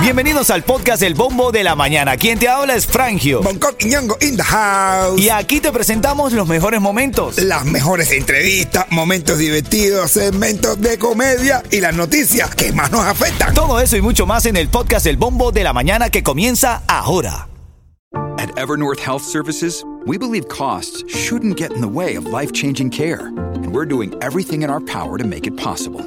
Bienvenidos al podcast El Bombo de la Mañana. Quien te habla es Frangio. Bangkok y Ñongo in the house. Y aquí te presentamos los mejores momentos. Las mejores entrevistas, momentos divertidos, segmentos de comedia y las noticias que más nos afectan. Todo eso y mucho más en el podcast El Bombo de la Mañana que comienza ahora. At Evernorth Health Services, we believe costs shouldn't get in the way of life-changing care, and we're doing everything in our power to make it possible.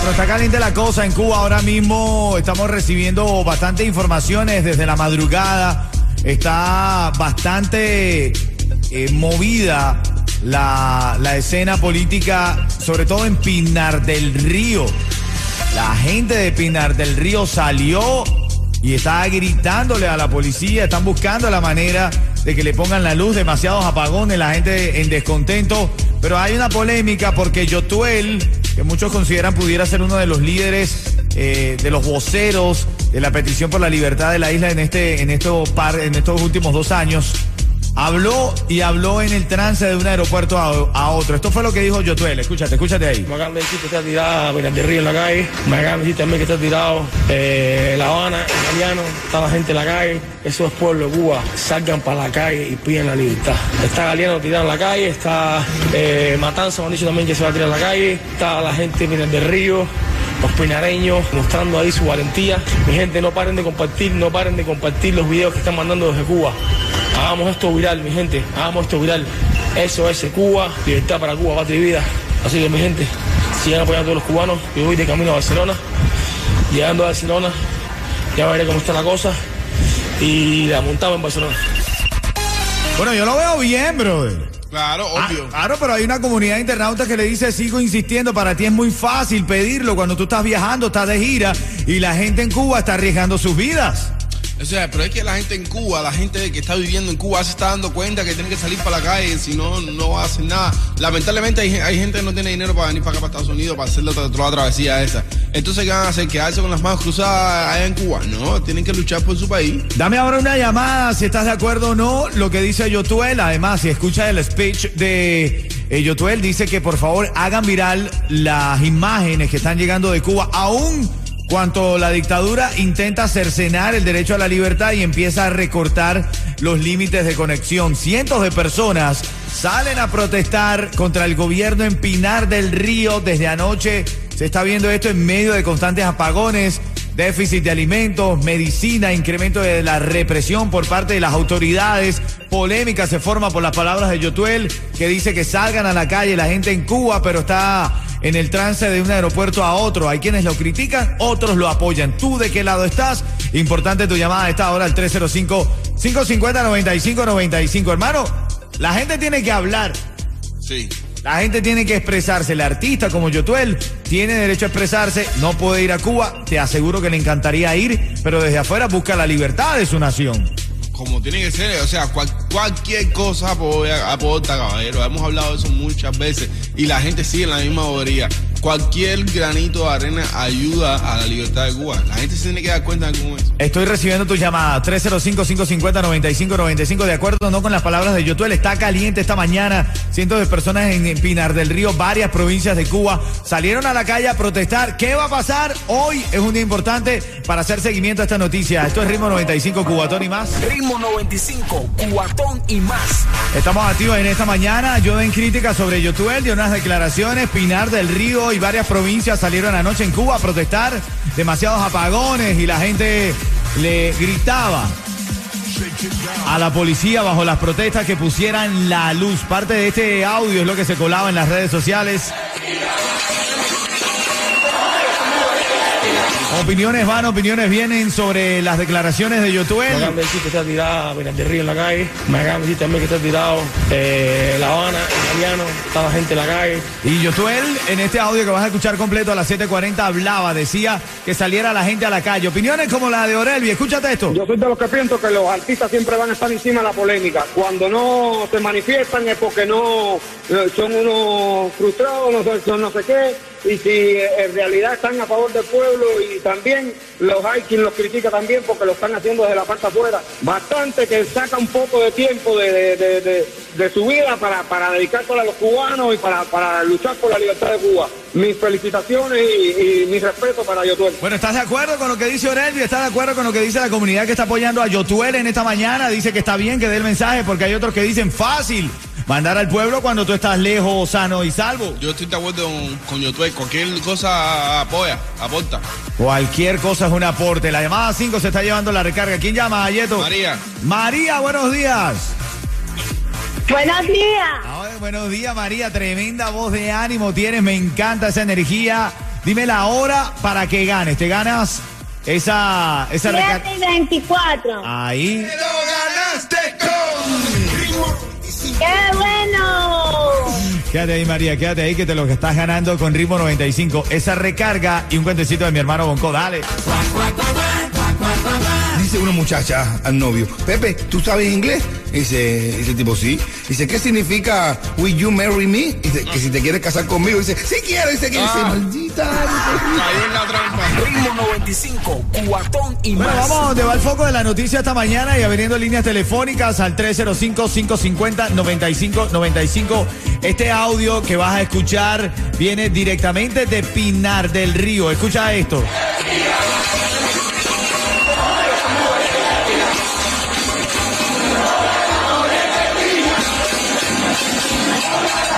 Pero está caliente la cosa en Cuba ahora mismo. Estamos recibiendo bastantes informaciones desde la madrugada. Está bastante eh, movida la, la escena política, sobre todo en Pinar del Río. La gente de Pinar del Río salió y está gritándole a la policía, están buscando la manera de que le pongan la luz, demasiados apagones, la gente en descontento. Pero hay una polémica porque Yotuel, que muchos consideran pudiera ser uno de los líderes, eh, de los voceros de la petición por la libertad de la isla en este, en par, en estos últimos dos años, habló y habló en el trance de un aeropuerto a, otro. Esto fue lo que dijo Yotuel. Escúchate, escúchate ahí. Decir que está tirada del Río en la calle. Decir también que está tirado eh, La Habana, Italiano. Está la gente en la calle. Eso es pueblo de Cuba. Salgan para la calle y piden la libertad. Está Galeano tirado en la calle. Está eh, Matanza, me han dicho también que se va a tirar en la calle. Está la gente de Río. Los pinareños mostrando ahí su valentía. Mi gente, no paren de compartir, no paren de compartir los videos que están mandando desde Cuba. Hagamos esto viral, mi gente. Hagamos esto viral. Eso es Cuba, libertad para Cuba, patria y vida. Así que, mi gente, sigan apoyando a todos los cubanos. Yo voy de camino a Barcelona. Llegando a Barcelona, ya veré cómo está la cosa. Y la montamos en Barcelona. Bueno, yo lo veo bien, brother. Claro, Ah, obvio. claro, pero hay una comunidad de internautas que le dice, sigo insistiendo, para ti es muy fácil pedirlo cuando tú estás viajando, estás de gira y la gente en Cuba está arriesgando sus vidas. O sea, pero es que la gente en Cuba, la gente que está viviendo en Cuba se está dando cuenta que tiene que salir para la calle, si no, no va a hacer nada. Lamentablemente hay, hay gente que no tiene dinero para venir para acá, para Estados Unidos, para hacer la, otra- travesía esa. Entonces, ¿qué van a hacer? ¿Quedarse con las manos cruzadas allá en Cuba? No, tienen que luchar por su país. Dame ahora una llamada si estás de acuerdo o no, lo que dice Yotuel. Además, si escuchas el speech de eh, Yotuel, dice que por favor hagan viral las imágenes que están llegando de Cuba, aún cuanto la dictadura intenta cercenar el derecho a la libertad y empieza a recortar los límites de conexión. Cientos de personas salen a protestar contra el gobierno en Pinar del Río desde anoche. Se está viendo esto en medio de constantes apagones déficit de alimentos, medicina, incremento de la represión por parte de las autoridades. Polémica se forma por las palabras de Yotuel, que dice que salgan a la calle la gente en Cuba, pero está en el trance de un aeropuerto a otro. Hay quienes lo critican, otros lo apoyan. ¿Tú de qué lado estás? Importante tu llamada a esta hora al 305-550-9595. Hermano, la gente tiene que hablar. Sí. La gente tiene que expresarse. El artista como Yotuel tiene derecho a expresarse. No puede ir a Cuba. Te aseguro que le encantaría ir, pero desde afuera busca la libertad de su nación. Como tiene que ser, o sea, cual- cualquier cosa apoya- aporta, caballero. Hemos hablado de eso muchas veces y la gente sigue en la misma bobería. Cualquier granito de arena ayuda a la libertad de Cuba. La gente se tiene que dar cuenta de cómo es. Estoy recibiendo tu llamada. 305-550-9595. De acuerdo o no con las palabras de Yotuel, está caliente esta mañana. Cientos de personas en Pinar del Río, varias provincias de Cuba, salieron a la calle a protestar. ¿Qué va a pasar? Hoy es un día importante para hacer seguimiento a esta noticia. Esto es Ritmo 95 Cubatón y más. Ritmo 95, cuatón y más. Estamos activos en esta mañana. Yo en crítica sobre Yotuel, dio unas declaraciones. Pinar del Río y varias provincias salieron anoche en Cuba a protestar. Demasiados apagones y la gente le gritaba a la policía bajo las protestas que pusieran la luz. Parte de este audio es lo que se colaba en las redes sociales. Opiniones van, opiniones vienen sobre las declaraciones de Me Yotuel. acaban de decir que está tirada Miranda Río en la calle. Me acaban de decir también que está tirado eh, La Habana, italiano. Está la gente en la calle. Y Yotuel, en este audio que vas a escuchar completo a las 7.40, hablaba, decía que saliera la gente a la calle. Opiniones como la de Orelvi. Escúchate esto. Yo soy de los que pienso que los artistas siempre van a estar encima de la polémica. Cuando no se manifiestan es porque no eh, son unos frustrados, no, sé- son no sé qué. Y si eh, en realidad están a favor del pueblo y también los hay quien los critica también porque lo están haciendo desde la parte afuera. Bastante que saca un poco de tiempo de, de- de- de- su vida para, para dedicárselo a los cubanos y para, para luchar por la libertad de Cuba. Mis felicitaciones y, y mi respeto para Yotuel. Bueno, ¿estás de acuerdo con lo que dice Orelvi? ¿Estás de acuerdo con lo que dice la comunidad que está apoyando a Yotuel en esta mañana? Dice que está bien que dé el mensaje porque hay otros que dicen fácil mandar al pueblo cuando tú estás lejos, sano y salvo. Yo estoy de acuerdo con, Yotuel. Cualquier cosa apoya, aporta. Cualquier cosa es un aporte. La llamada 5 se está llevando la recarga. ¿Quién llama, Ayeto? María. María, buenos días. Buenos días. Ay, buenos días, María. Tremenda voz de ánimo tienes. Me encanta esa energía. Dime la hora para que ganes. Te ganas esa, esa 7 recarga. y 24. Ahí. Quédate ahí, María, quédate ahí que te lo que estás ganando con ritmo 95. Esa recarga y un cuentecito de mi hermano Bonco. Dale. Dice una muchacha al novio, Pepe, ¿tú sabes inglés? Dice, dice el tipo, sí. Dice, ¿qué significa Will you marry me? Dice, que si te quieres casar conmigo. Dice, sí quiero. Dice, que dice, Ah. maldita. Cayó en la trampa. Ritmo 95, cuatón y Bueno, más. vamos donde va el foco de la noticia esta mañana y abriendo líneas telefónicas al 305-550-9595. Este audio que vas a escuchar viene directamente de Pinar del Río. Escucha esto.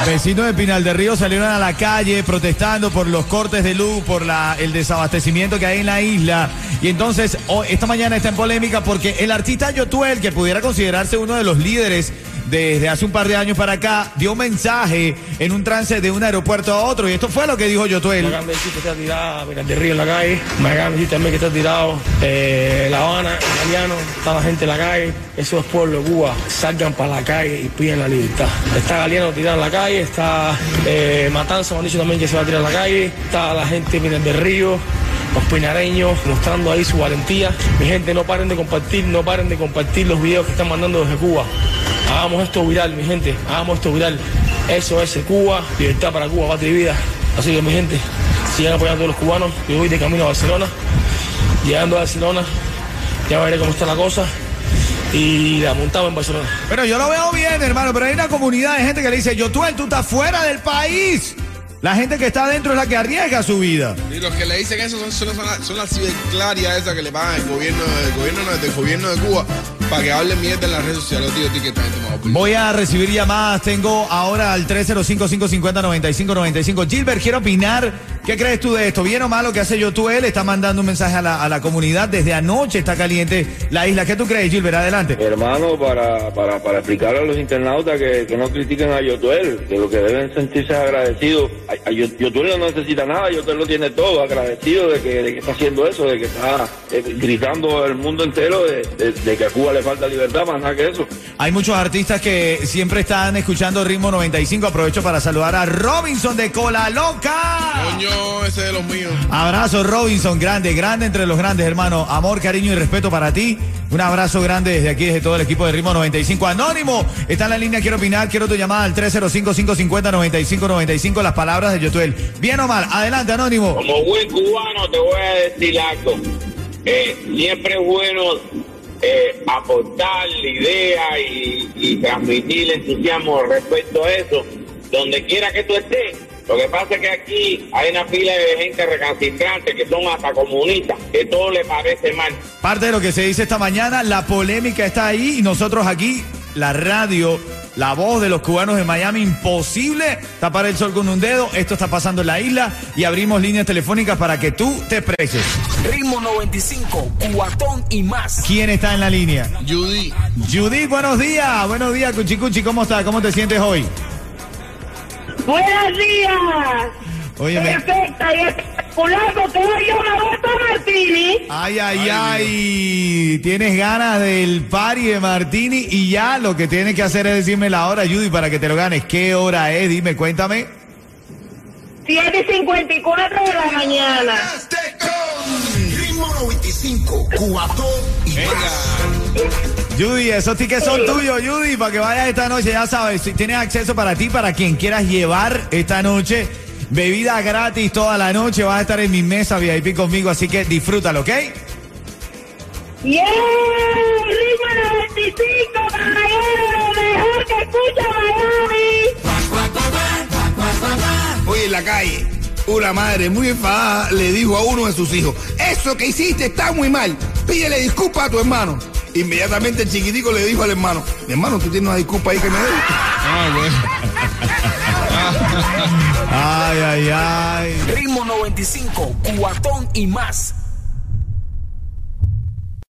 Vecinos de Pinal del Río salieron a la calle protestando por los cortes de luz, por la, el desabastecimiento que hay en la isla. Y entonces, hoy- esta mañana está en polémica porque el artista Yotuel, que pudiera considerarse uno de los líderes desde hace un par de años para acá, dio un mensaje en un trance de un aeropuerto a otro. Y esto fue lo que dijo Me Yotuel. de decir que está tirada Miranda Río en la calle. Me acaban de decir también que está tirado eh, La Habana, italiano. Está la gente en la calle. Eso es pueblo de Cuba. Salgan para la calle y piden la libertad. Está Galeano tirado en la calle. Está eh, Matanza, me han dicho también que se va a tirar en la calle. Está la gente Miranda del Río. Los pinareños mostrando ahí su valentía. Mi gente, no paren de compartir, no paren de compartir los videos que están mandando desde Cuba. Hagamos esto viral, mi gente. Hagamos esto viral. Eso es Cuba, libertad para Cuba, patria y vida. Así que, mi gente, sigan apoyando a los cubanos. Yo voy de camino a Barcelona. Llegando a Barcelona, ya veré cómo está la cosa. Y la montamos en Barcelona. Pero yo lo veo bien, hermano, pero hay una comunidad de gente que le dice, Yotuel, tú estás fuera del país. La gente que está adentro es la que arriesga su vida. Y los que le dicen eso son, son, son las- son las ciberclarias esas que le pagan el gobierno, el gobierno, no, del gobierno de Cuba para que hablen mierda en las redes sociales. Tío, tío, va a opinar. Voy a recibir llamadas. Tengo ahora al 305-550-9595. Gilbert, quiero opinar. ¿Qué crees tú de esto? ¿Bien o malo que hace Yotuel? Está mandando un mensaje a la, a la comunidad. Desde anoche está caliente la isla. ¿Qué tú crees, Gilbert? Adelante. Hermano, para, para, para explicarle a los internautas que, que no critiquen a Yotuel, que lo que deben sentirse es agradecidos. Yo- Yotuel no necesita nada, Yotuel lo tiene todo, agradecido de que, de que está haciendo eso, de que está eh, gritando al mundo entero de, de- de que a Cuba le falta libertad, más nada que eso. Hay muchos artistas que siempre están escuchando Ritmo 95. Aprovecho para saludar a Robinson de Cola Loca. Coño, ese de los míos. Abrazo, Robinson, grande, grande entre los grandes, hermano. Amor, cariño y respeto para ti. Un abrazo grande desde aquí, desde todo el equipo de Ritmo 95. Anónimo, está en la línea, quiero opinar, quiero tu llamada al 305-550-9595. Las palabras de Yotuel. Bien o mal, adelante, Anónimo. Como buen cubano te voy a decir algo. Eh, siempre es bueno eh, aportar la idea y, y transmitir el entusiasmo respecto a eso, donde quiera que tú estés. Lo que pasa es que aquí hay una fila de gente recalcitrante que son hasta comunistas, que todo le parece mal. Parte de lo que se dice esta mañana, la polémica está ahí y nosotros aquí, la radio, la voz de los cubanos de Miami, imposible tapar el sol con un dedo. Esto está pasando en la isla y abrimos líneas telefónicas para que tú te expreses. Ritmo 95, cuatón y más. ¿Quién está en la línea? Judy. Judith, buenos días. Buenos días, Cuchicuchi. ¿Cómo estás? ¿Cómo te sientes hoy? Buenos días. Oye, Perfecta, te doy una bota Martini. Ay, ay, ay. Tienes ganas del party de Martini y ya lo que tienes que hacer es decirme la hora, Judy, para que te lo ganes. ¿Qué hora es? Dime, cuéntame. 7 y 54 de la mañana. Ritmo 95, cubatón y Judy, esos tickets son tuyos, Judy, para que vayas esta noche, ya sabes, si tienes acceso para ti, para quien quieras llevar esta noche. Bebida gratis toda la noche, vas a estar en mi mesa VIP conmigo, así que disfrútalo, ¿ok? ¡Yeah! ¡Ritmo 95, caballero! ¡Lo mejor que escucha Miami! Oye, en la calle, una madre muy enfadada le dijo a uno de sus hijos, eso que hiciste está muy mal, pídele disculpa a tu hermano. Inmediatamente el chiquitico le dijo al hermano, mi hermano, tú tienes una disculpa ahí que me debes. Ah, bueno. Ay, ay, ay. Ritmo 95, cuatón y más.